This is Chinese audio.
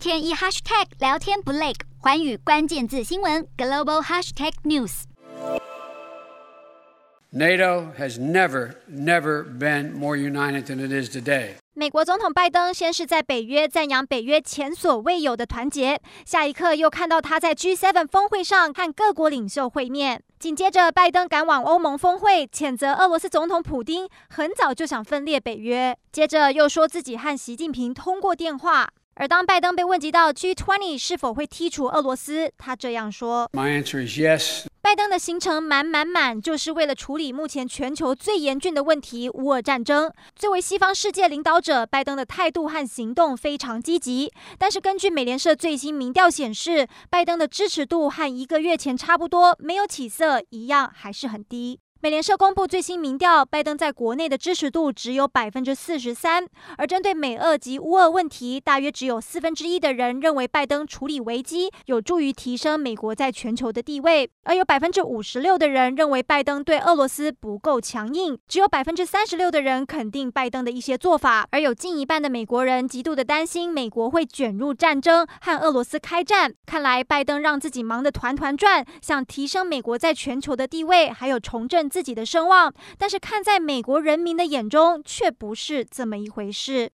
天一 hashtag 聊天不累，环宇关键字新闻 global hashtag news。NATO has never, never been more united than it is today. 美国总统拜登先是在北约赞扬北约前所未有的团结，下一刻又看到他在 G7 峰会上和各国领袖会面。紧接着，拜登赶往欧盟峰会，谴责俄罗斯总统普京很早就想分裂北约。接着又说自己和习近平通过电话。而当拜登被问及到 G20 是否会剔除俄罗斯，他这样说：“My answer is yes.” 拜登的行程满满满，就是为了处理目前全球最严峻的问题——乌俄战争。作为西方世界领导者，拜登的态度和行动非常积极。但是，根据美联社最新民调显示，拜登的支持度和一个月前差不多，没有起色，一样还是很低。美联社公布最新民调，拜登在国内的支持度只有百分之四十三，而针对美俄及乌俄问题，大约只有四分之一的人认为拜登处理危机有助于提升美国在全球的地位，而有百分之五十六的人认为拜登对俄罗斯不够强硬，只有百分之三十六的人肯定拜登的一些做法，而有近一半的美国人极度的担心美国会卷入战争和俄罗斯开战。看来拜登让自己忙得团团转，想提升美国在全球的地位，还有重振。自己的声望，但是看在美国人民的眼中，却不是这么一回事。